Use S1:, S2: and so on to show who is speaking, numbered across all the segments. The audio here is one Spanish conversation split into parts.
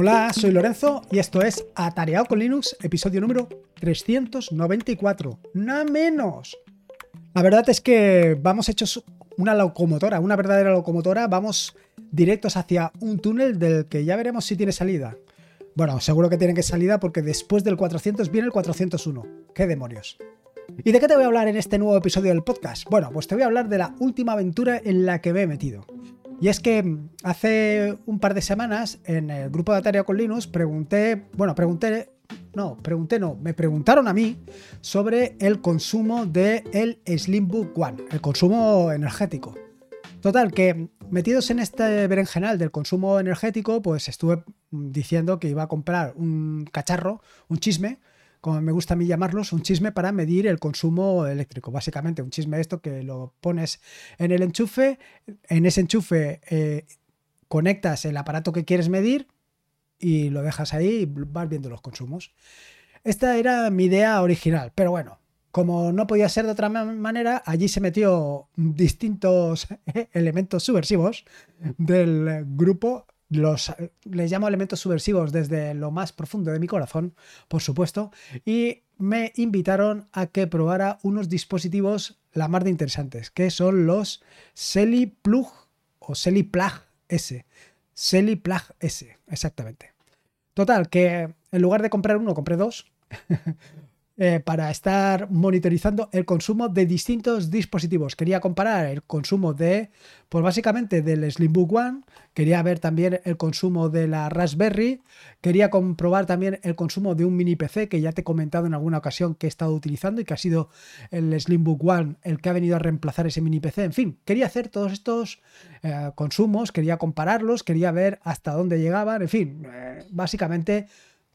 S1: Hola, soy Lorenzo y esto es Atareado con Linux, episodio número 394. ¡Nada menos! La verdad es que vamos hechos una locomotora, una verdadera locomotora, vamos directos hacia un túnel del que ya veremos si tiene salida. Bueno, seguro que tiene que salida porque después del 400 viene el 401. ¡Qué demonios! ¿Y de qué te voy a hablar en este nuevo episodio del podcast? Bueno, pues te voy a hablar de la última aventura en la que me he metido. Y es que hace un par de semanas en el grupo de Atarea con Linux pregunté, bueno, pregunté, no, pregunté no, me preguntaron a mí sobre el consumo del el Slimbook One, el consumo energético. Total, que metidos en este berenjenal del consumo energético, pues estuve diciendo que iba a comprar un cacharro, un chisme, como me gusta a mí llamarlos, un chisme para medir el consumo eléctrico. Básicamente, un chisme esto que lo pones en el enchufe, en ese enchufe eh, conectas el aparato que quieres medir y lo dejas ahí y vas viendo los consumos. Esta era mi idea original, pero bueno, como no podía ser de otra manera, allí se metió distintos elementos subversivos del grupo los les llamo elementos subversivos desde lo más profundo de mi corazón, por supuesto, y me invitaron a que probara unos dispositivos la más de interesantes, que son los Selly Plug o Selly Plug S. Selly Plug S, exactamente. Total, que en lugar de comprar uno, compré dos. Eh, para estar monitorizando el consumo de distintos dispositivos. Quería comparar el consumo de, pues básicamente del Slimbook One, quería ver también el consumo de la Raspberry, quería comprobar también el consumo de un mini PC que ya te he comentado en alguna ocasión que he estado utilizando y que ha sido el Slimbook One el que ha venido a reemplazar ese mini PC. En fin, quería hacer todos estos eh, consumos, quería compararlos, quería ver hasta dónde llegaban, en fin, eh, básicamente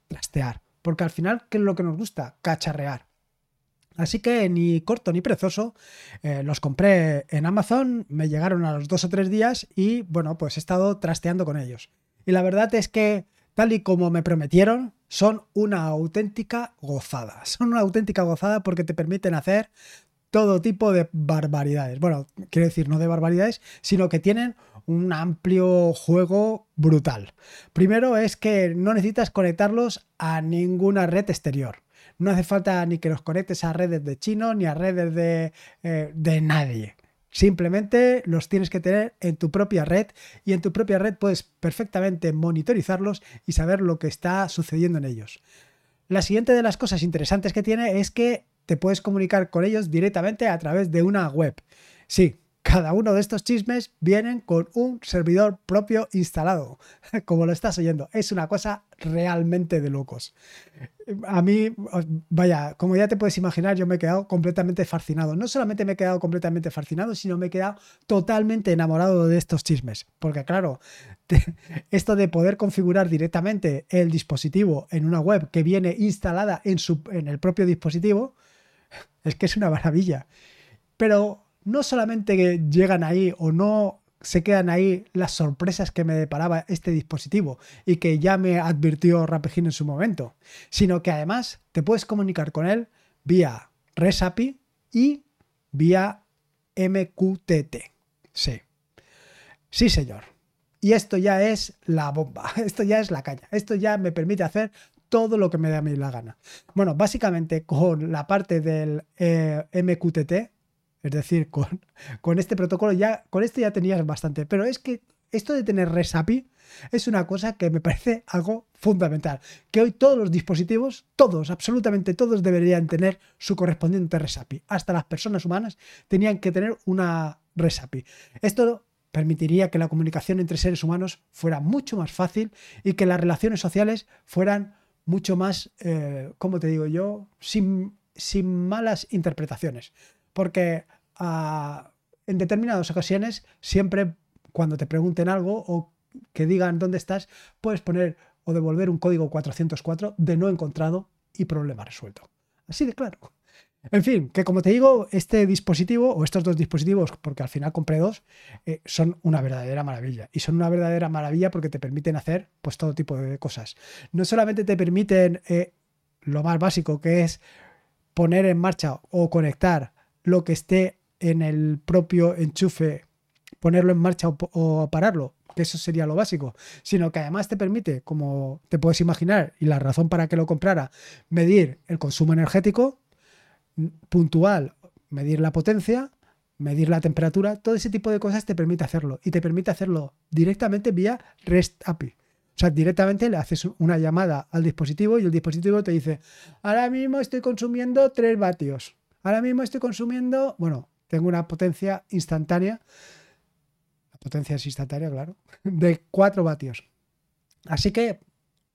S1: trastear porque al final, ¿qué es lo que nos gusta? Cacharrear. Así que ni corto ni prezoso, eh, los compré en Amazon, me llegaron a los dos o tres días y bueno, pues he estado trasteando con ellos. Y la verdad es que, tal y como me prometieron, son una auténtica gozada. Son una auténtica gozada porque te permiten hacer todo tipo de barbaridades. Bueno, quiero decir, no de barbaridades, sino que tienen un amplio juego brutal. Primero es que no necesitas conectarlos a ninguna red exterior. No hace falta ni que los conectes a redes de chino ni a redes de, eh, de nadie. Simplemente los tienes que tener en tu propia red y en tu propia red puedes perfectamente monitorizarlos y saber lo que está sucediendo en ellos. La siguiente de las cosas interesantes que tiene es que te puedes comunicar con ellos directamente a través de una web. Sí, cada uno de estos chismes vienen con un servidor propio instalado, como lo estás oyendo. Es una cosa realmente de locos. A mí, vaya, como ya te puedes imaginar, yo me he quedado completamente fascinado. No solamente me he quedado completamente fascinado, sino me he quedado totalmente enamorado de estos chismes. Porque claro, esto de poder configurar directamente el dispositivo en una web que viene instalada en, su, en el propio dispositivo, es que es una maravilla. Pero no solamente llegan ahí o no se quedan ahí las sorpresas que me deparaba este dispositivo y que ya me advirtió Rapegin en su momento, sino que además te puedes comunicar con él vía RESAPI y vía MQTT. Sí. Sí, señor. Y esto ya es la bomba, esto ya es la caña, esto ya me permite hacer todo lo que me da a mí la gana. Bueno, básicamente con la parte del eh, MQTT es decir, con, con este protocolo ya, con este ya tenías bastante. Pero es que esto de tener RESAPI es una cosa que me parece algo fundamental. Que hoy todos los dispositivos, todos, absolutamente todos, deberían tener su correspondiente RESAPI. Hasta las personas humanas tenían que tener una RESAPI. Esto permitiría que la comunicación entre seres humanos fuera mucho más fácil y que las relaciones sociales fueran mucho más, eh, como te digo yo, sin, sin malas interpretaciones porque ah, en determinadas ocasiones siempre cuando te pregunten algo o que digan dónde estás, puedes poner o devolver un código 404 de no encontrado y problema resuelto. Así de claro. En fin, que como te digo, este dispositivo o estos dos dispositivos, porque al final compré dos, eh, son una verdadera maravilla. Y son una verdadera maravilla porque te permiten hacer pues todo tipo de cosas. No solamente te permiten eh, lo más básico que es poner en marcha o conectar lo que esté en el propio enchufe, ponerlo en marcha o, pararlo. que eso sería lo básico, sino que además te permite, como te puedes imaginar, y la razón para que lo comprara, medir el consumo energético puntual, medir la potencia, medir la temperatura, todo ese tipo de cosas te permite hacerlo y te permite hacerlo directamente vía REST API. O sea, directamente le haces una llamada al dispositivo y el dispositivo te dice, ahora mismo estoy consumiendo 3 vatios. Ahora mismo estoy consumiendo, bueno, tengo una potencia instantánea. La potencia es instantánea, claro, de 4 vatios. Así que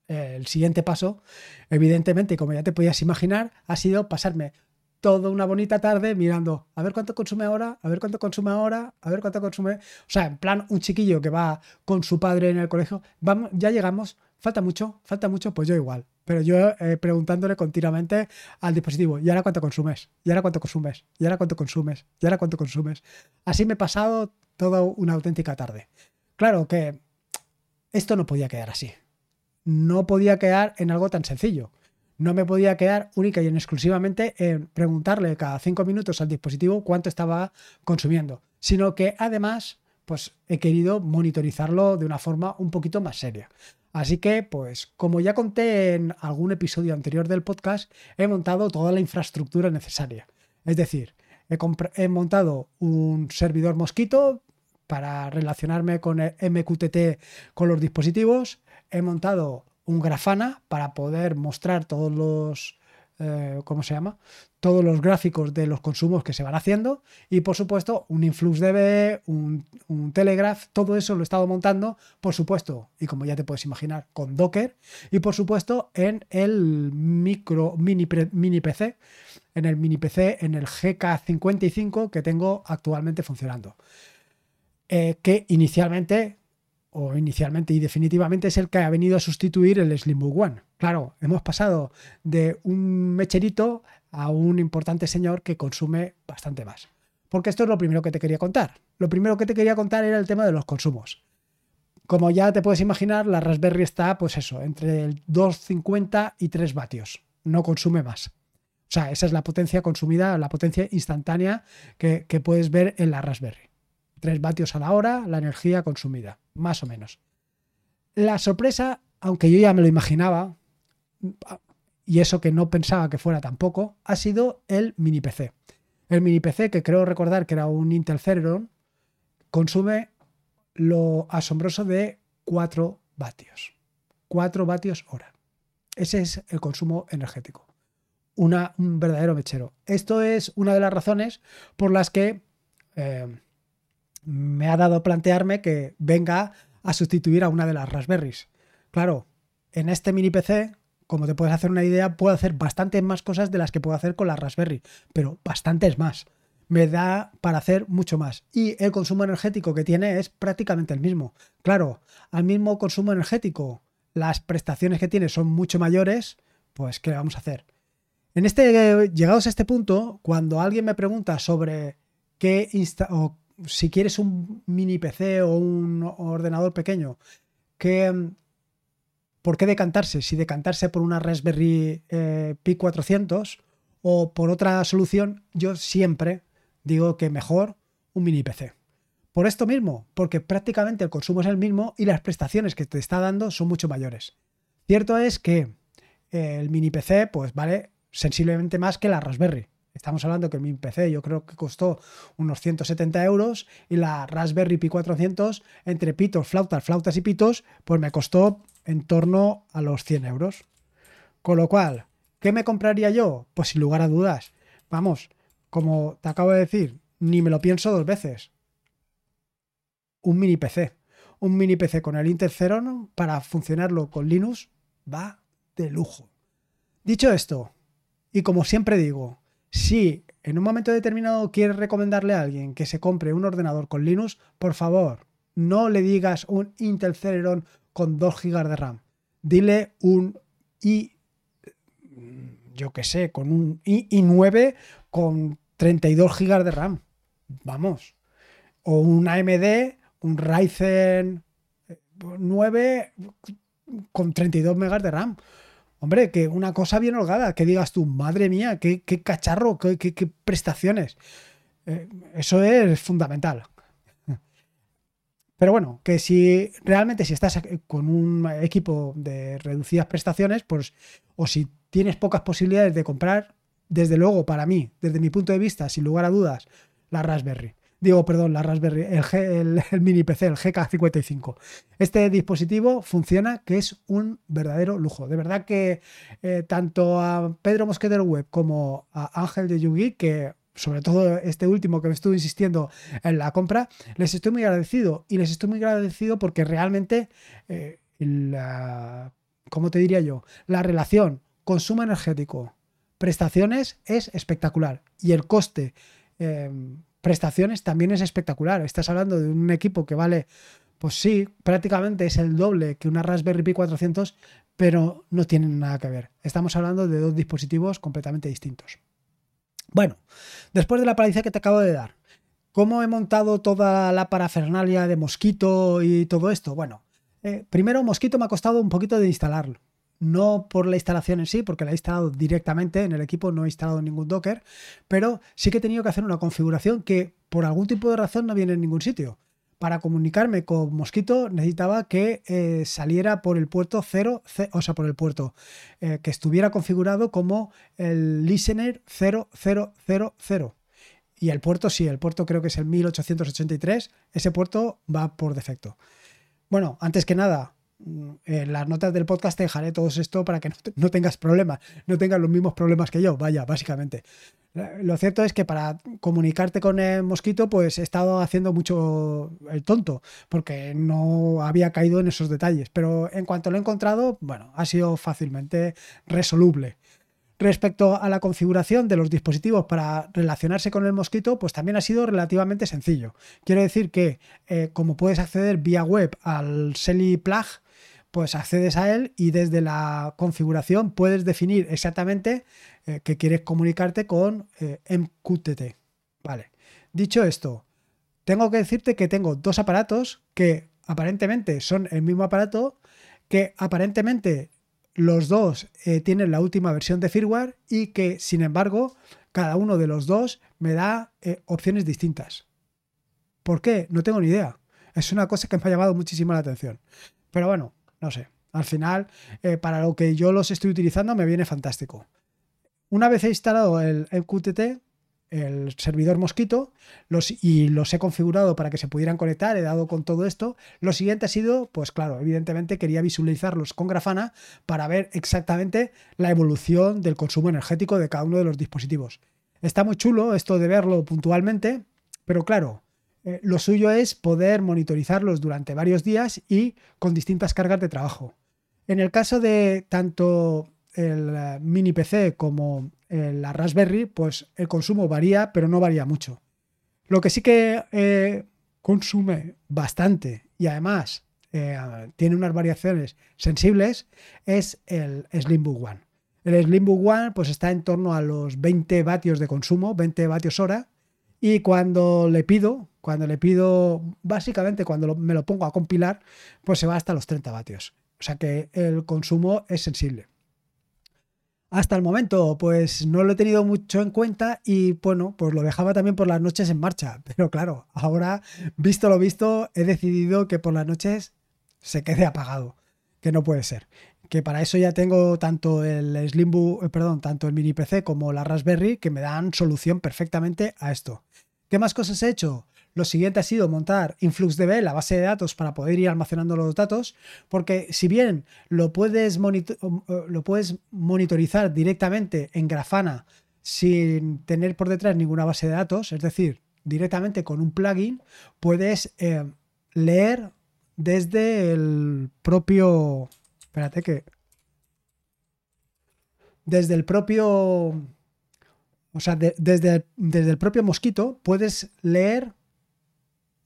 S1: eh, el siguiente paso, evidentemente, como ya te podías imaginar, ha sido pasarme toda una bonita tarde mirando a ver cuánto consume ahora, a ver cuánto consume ahora, a ver cuánto consume. O sea, en plan, un chiquillo que va con su padre en el colegio, vamos, ya llegamos, falta mucho, falta mucho, pues yo igual. Pero yo eh, preguntándole continuamente al dispositivo, ¿y ahora cuánto consumes? ¿Y ahora cuánto consumes? ¿Y ahora cuánto consumes? ¿Y ahora cuánto consumes? Así me he pasado toda una auténtica tarde. Claro que esto no podía quedar así. No podía quedar en algo tan sencillo no me podía quedar única y exclusivamente en preguntarle cada cinco minutos al dispositivo cuánto estaba consumiendo, sino que además pues he querido monitorizarlo de una forma un poquito más seria. Así que, pues, como ya conté en algún episodio anterior del podcast, he montado toda la infraestructura necesaria. Es decir, he, montado un servidor mosquito para relacionarme con el MQTT con los dispositivos, he montado un grafana para poder mostrar todos los, eh, ¿cómo se llama? Todos los gráficos de los consumos que se van haciendo y por supuesto un InfluxDB, un, un Telegraph, todo eso lo he estado montando, por supuesto, y como ya te puedes imaginar, con Docker y por supuesto en el micro mini, mini PC, en el mini PC, en el GK55 que tengo actualmente funcionando. Eh, que inicialmente o inicialmente y definitivamente es el que ha venido a sustituir el Slimbook One. Claro, hemos pasado de un mecherito a un importante señor que consume bastante más. Porque esto es lo primero que te quería contar. Lo primero que te quería contar era el tema de los consumos. Como ya te puedes imaginar, la Raspberry está, pues eso, entre el 2,50 y 3 vatios. No consume más. O sea, esa es la potencia consumida, la potencia instantánea que, que puedes ver en la Raspberry. 3 vatios a la hora, la energía consumida, más o menos. La sorpresa, aunque yo ya me lo imaginaba, y eso que no pensaba que fuera tampoco, ha sido el mini PC. El mini PC, que creo recordar que era un Intel Celeron, consume lo asombroso de 4 vatios. 4 vatios hora. Ese es el consumo energético. Una, un verdadero mechero. Esto es una de las razones por las que eh, me ha dado plantearme que venga a sustituir a una de las Raspberries. Claro, en este mini PC, como te puedes hacer una idea, puedo hacer bastantes más cosas de las que puedo hacer con la Raspberry, pero bastantes más. Me da para hacer mucho más. Y el consumo energético que tiene es prácticamente el mismo. Claro, al mismo consumo energético, las prestaciones que tiene son mucho mayores, pues ¿qué vamos a hacer? En este, llegados a este punto, cuando alguien me pregunta sobre qué insta o si quieres un mini PC o un ordenador pequeño, que, ¿por qué decantarse? Si decantarse por una Raspberry eh, Pi 400 o por otra solución, yo siempre digo que mejor un mini PC. Por esto mismo, porque prácticamente el consumo es el mismo y las prestaciones que te está dando son mucho mayores. Cierto es que el mini PC pues vale sensiblemente más que la Raspberry, Estamos hablando que mi PC yo creo que costó unos 170 euros y la Raspberry Pi 400 entre pitos, flautas, flautas y pitos, pues me costó en torno a los 100 euros. Con lo cual, ¿qué me compraría yo? Pues sin lugar a dudas. Vamos, como te acabo de decir, ni me lo pienso dos veces. Un mini PC. Un mini PC con el Intel para funcionarlo con Linux va de lujo. Dicho esto, y como siempre digo, si en un momento determinado quieres recomendarle a alguien que se compre un ordenador con Linux, por favor, no le digas un Intel Celeron con 2 GB de RAM. Dile un i, yo qué sé, con un i9 con 32 GB de RAM. Vamos. O un AMD, un Ryzen 9 con 32 MB de RAM. Hombre, que una cosa bien holgada, que digas tú, madre mía, qué, cacharro, qué, prestaciones. Eh, eso es fundamental. Pero bueno, que si realmente si estás con un equipo de reducidas prestaciones, pues o si tienes pocas posibilidades de comprar, desde luego para mí, desde mi punto de vista, sin lugar a dudas, la Raspberry. Digo, perdón, la Raspberry, el, mini PC, el GK55. Este dispositivo funciona, que es un verdadero lujo. De verdad que eh, tanto a Pedro Mosquetero Web como a Ángel de Yugi, que sobre todo este último que me estuvo insistiendo en la compra, les estoy muy agradecido. Y les estoy muy agradecido porque realmente, eh, la, ¿cómo te diría yo? La relación consumo energético, prestaciones es espectacular. Y el coste eh, prestaciones también es espectacular. Estás hablando de un equipo que vale, pues sí, prácticamente es el doble que una Raspberry Pi 400, pero no tienen nada que ver. Estamos hablando de dos dispositivos completamente distintos. Bueno, después de la paliza que te acabo de dar, ¿cómo he montado toda la parafernalia de Mosquito y todo esto? Bueno, eh, primero Mosquito me ha costado un poquito de instalarlo no por la instalación en sí, porque la he instalado directamente en el equipo, no he instalado ningún Docker, pero sí que he tenido que hacer una configuración que por algún tipo de razón no viene en ningún sitio. Para comunicarme con Mosquito necesitaba que eh, saliera por el puerto 0, o sea, por el puerto eh, que estuviera configurado como el listener 0000. Y el puerto sí, el puerto creo que es el 1883, ese puerto va por defecto. Bueno, antes que nada, en las notas del podcast te dejaré todo esto para que no, tengas problemas, no tengas los mismos problemas que yo, vaya, básicamente. Lo cierto es que para comunicarte con el mosquito, pues he estado haciendo mucho el tonto, porque no había caído en esos detalles, pero en cuanto lo he encontrado, bueno, ha sido fácilmente resoluble. Respecto a la configuración de los dispositivos para relacionarse con el mosquito, pues también ha sido relativamente sencillo. Quiero decir que eh, como puedes acceder vía web al Selly Plug, pues accedes a él y desde la configuración puedes definir exactamente eh, que quieres comunicarte con eh, MQTT. Vale. Dicho esto, tengo que decirte que tengo dos aparatos que aparentemente son el mismo aparato, que aparentemente los dos eh, tienen la última versión de firmware y que sin embargo cada uno de los dos me da opciones distintas. ¿Por qué? No tengo ni idea. Es una cosa que me ha llamado muchísimo la atención. Pero bueno, no sé. Al final, eh, para lo que yo los estoy utilizando, me viene fantástico. Una vez he instalado el, QTT, el servidor Mosquito, los, y los he configurado para que se pudieran conectar, he dado con todo esto. Lo siguiente ha sido, pues claro, evidentemente quería visualizarlos con Grafana para ver exactamente la evolución del consumo energético de cada uno de los dispositivos. Está muy chulo esto de verlo puntualmente, pero claro, eh, lo suyo es poder monitorizarlos durante varios días y con distintas cargas de trabajo. En el caso de tanto el eh, mini PC como eh, la Raspberry, pues el consumo varía, pero no varía mucho. Lo que sí que consume bastante y además tiene unas variaciones sensibles es el Slimbook One. El Slimbook One pues está en torno a los 20 vatios de consumo, 20 vatios hora, y cuando le pido, cuando le pido, básicamente cuando me lo pongo a compilar, pues se va hasta los 30 vatios. O sea que el consumo es sensible. Hasta el momento, pues no lo he tenido mucho en cuenta y bueno, pues lo dejaba también por las noches en marcha. Pero claro, ahora, visto lo visto, he decidido que por las noches se quede apagado, que no puede ser que para eso ya tengo tanto el Slimbook, eh, perdón, tanto el mini PC como la Raspberry que me dan solución perfectamente a esto. ¿Qué más cosas he hecho? Lo siguiente ha sido montar InfluxDB, la base de datos, para poder ir almacenando los datos, porque si bien lo puedes, monitorizar directamente en Grafana sin tener por detrás ninguna base de datos, es decir, directamente con un plugin, puedes eh, leer desde el propio Espérate que. Desde el propio. O sea, desde, desde el propio mosquito puedes leer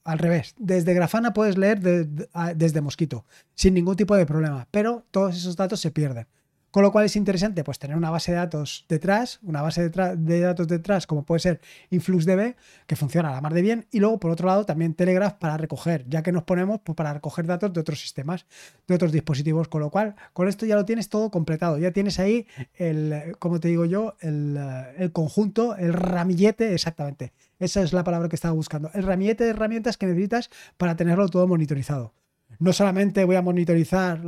S1: al revés. Desde Grafana puedes leer desde mosquito, sin ningún tipo de problema. Pero todos esos datos se pierden. Con lo cual es interesante pues tener una base de datos detrás, una base de, datos detrás como puede ser InfluxDB, que funciona a la mar de bien, y luego por otro lado también Telegraph para recoger, ya que nos ponemos pues, para recoger datos de otros sistemas, de otros dispositivos, con lo cual con esto ya lo tienes todo completado, ya tienes ahí el, como te digo yo, el, el conjunto, el ramillete, exactamente, esa es la palabra que estaba buscando, el ramillete de herramientas que necesitas para tenerlo todo monitorizado. No solamente voy a monitorizar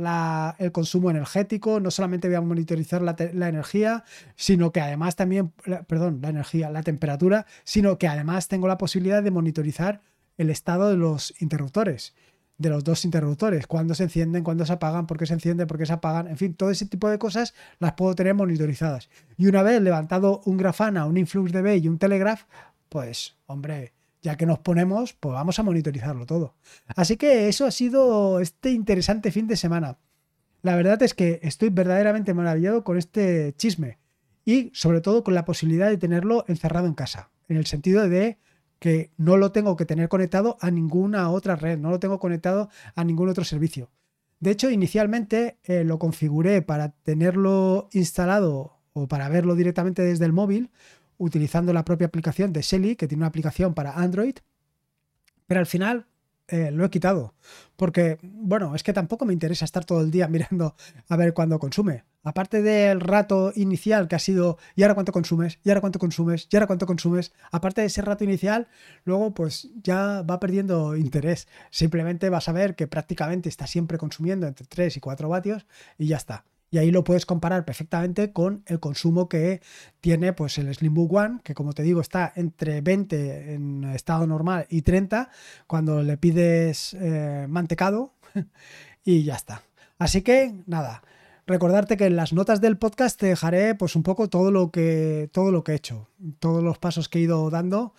S1: el consumo energético, no solamente voy a monitorizar la, energía, sino que además también, perdón, la energía, la temperatura, sino que además tengo la posibilidad de monitorizar el estado de los interruptores, de los dos interruptores, cuándo se encienden, cuándo se apagan, por qué se encienden, por qué se apagan, en fin, todo ese tipo de cosas las puedo tener monitorizadas. Y una vez levantado un Grafana, un InfluxDB y un Telegraph, pues, hombre, ya que nos ponemos, pues vamos a monitorizarlo todo. Así que eso ha sido este interesante fin de semana. La verdad es que estoy verdaderamente maravillado con este chisme y sobre todo con la posibilidad de tenerlo encerrado en casa, en el sentido de que no lo tengo que tener conectado a ninguna otra red, no lo tengo conectado a ningún otro servicio. De hecho, inicialmente eh, lo configuré para tenerlo instalado o para verlo directamente desde el móvil, utilizando la propia aplicación de Shelly, que tiene una aplicación para Android, pero al final eh, lo he quitado. Porque, bueno, es que tampoco me interesa estar todo el día mirando a ver cuándo consume. Aparte del rato inicial que ha sido, ¿y ahora cuánto consumes? ¿Y ahora cuánto consumes? ¿Y ahora cuánto consumes? Aparte de ese rato inicial, luego pues ya va perdiendo interés. Simplemente vas a ver que prácticamente está siempre consumiendo entre 3 y 4 vatios y ya está. Y ahí lo puedes comparar perfectamente con el consumo que tiene pues, el Slimbook One, que como te digo está entre 20 en estado normal y 30 cuando le pides eh, mantecado y ya está. Así que nada, recordarte que en las notas del podcast te dejaré pues un poco todo lo que todo lo que he hecho, todos los pasos que he ido dando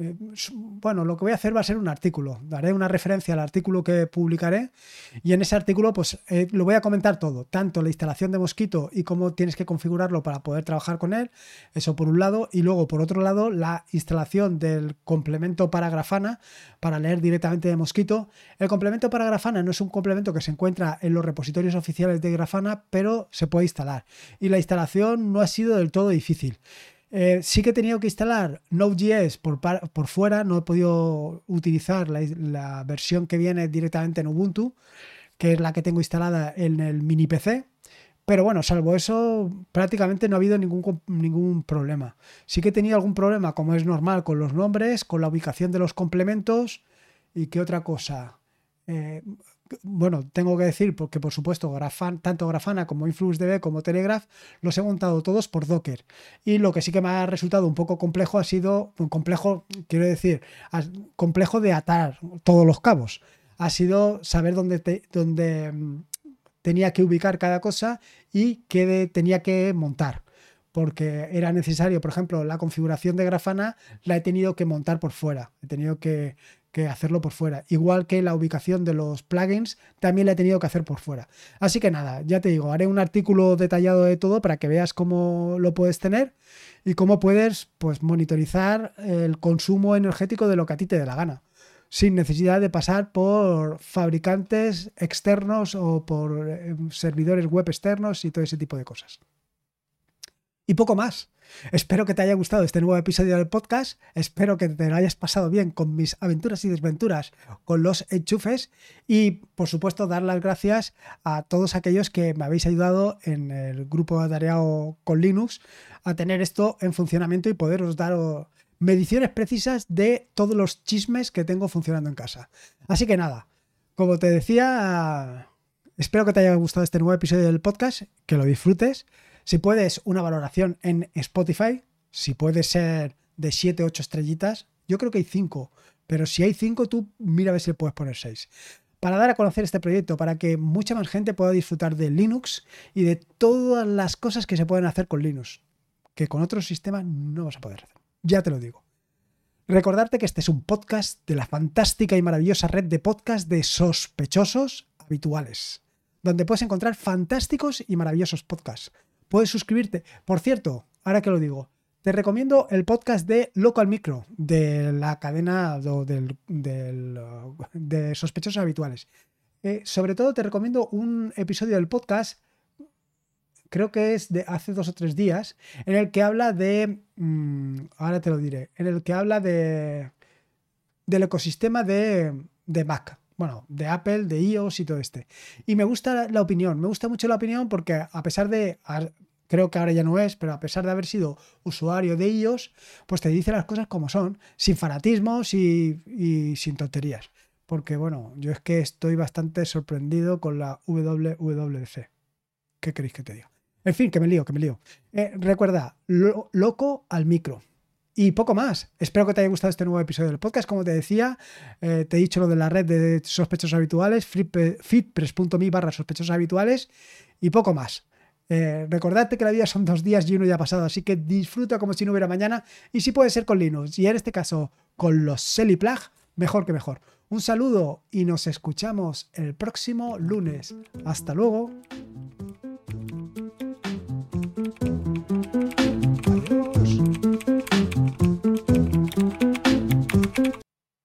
S1: eh, bueno, lo que voy a hacer va a ser un artículo. Daré una referencia al artículo que publicaré y en ese artículo pues eh, lo voy a comentar todo, tanto la instalación de Mosquito y cómo tienes que configurarlo para poder trabajar con él, eso por un lado, y luego por otro lado la instalación del complemento para Grafana para leer directamente de Mosquito. El complemento para Grafana no es un complemento que se encuentra en los repositorios oficiales de Grafana, pero se puede instalar y la instalación no ha sido del todo difícil. Eh, sí que he tenido que instalar Node.js por, fuera, no he podido utilizar la, versión que viene directamente en Ubuntu, que es la que tengo instalada en el mini PC. Pero bueno, salvo eso, prácticamente no ha habido ningún, ningún problema. Sí que he tenido algún problema, como es normal, con los nombres, con la ubicación de los complementos y qué otra cosa. Eh, bueno, tengo que decir porque por supuesto tanto Grafana como InfluxDB como Telegraph los he montado todos por Docker. Y lo que sí que me ha resultado un poco complejo ha sido, complejo, quiero decir, complejo de atar todos los cabos. Ha sido saber dónde, dónde mm, tenía que ubicar cada cosa y qué tenía que montar porque era necesario, por ejemplo, la configuración de Grafana la he tenido que montar por fuera, he tenido que, hacerlo por fuera. Igual que la ubicación de los plugins también la he tenido que hacer por fuera. Así que nada, ya te digo, haré un artículo detallado de todo para que veas cómo lo puedes tener y cómo puedes pues, monitorizar el consumo energético de lo que a ti te dé la gana sin necesidad de pasar por fabricantes externos o por eh, servidores web externos y todo ese tipo de cosas. Y poco más. Espero que te haya gustado este nuevo episodio del podcast. Espero que te lo hayas pasado bien con mis aventuras y desventuras con los enchufes. Y por supuesto, dar las gracias a todos aquellos que me habéis ayudado en el grupo de Tareao con Linux a tener esto en funcionamiento y poderos dar mediciones precisas de todos los chismes que tengo funcionando en casa. Así que nada, como te decía, espero que te haya gustado este nuevo episodio del podcast, que lo disfrutes. Si puedes, una valoración en Spotify. Si puede ser de 7, 8 estrellitas. Yo creo que hay 5. Pero si hay 5, tú mira a ver si le puedes poner 6. Para dar a conocer este proyecto, para que mucha más gente pueda disfrutar de Linux y de todas las cosas que se pueden hacer con Linux. Que con otros sistemas no vas a poder hacer. Ya te lo digo. Recordarte que este es un podcast de la fantástica y maravillosa red de podcasts de sospechosos habituales, donde puedes encontrar fantásticos y maravillosos podcasts puedes suscribirte. Por cierto, ahora que lo digo, te recomiendo el podcast de Local Micro, de la cadena de sospechosos habituales. Eh, sobre todo te recomiendo un episodio del podcast creo que es de hace dos o tres días, en el que habla de, mm, ahora te lo diré, en el que habla de del ecosistema de, de Mac, bueno, de Apple, de iOS y todo este. Y me gusta la opinión, me gusta mucho la opinión porque a pesar de, creo que ahora ya no es, pero a pesar de haber sido usuario de iOS, pues te dice las cosas como son, sin fanatismos y, y sin tonterías. Porque bueno, yo es que estoy bastante sorprendido con la WWDC. ¿Qué queréis que te diga? En fin, que me lío, que me lío. Eh, recuerda, loco al micro. Y poco más. Espero que te haya gustado este nuevo episodio del podcast. Como te decía, eh, te he dicho lo de la red de sospechosos habituales, fitpress.me barra sospechosos habituales y poco más. Eh, recordad que la vida son dos días y uno ya ha pasado, así que disfruta como si no hubiera mañana y si puede ser con Linux y en este caso con los Seliplag, mejor que mejor. Un saludo y nos escuchamos el próximo lunes. Hasta luego.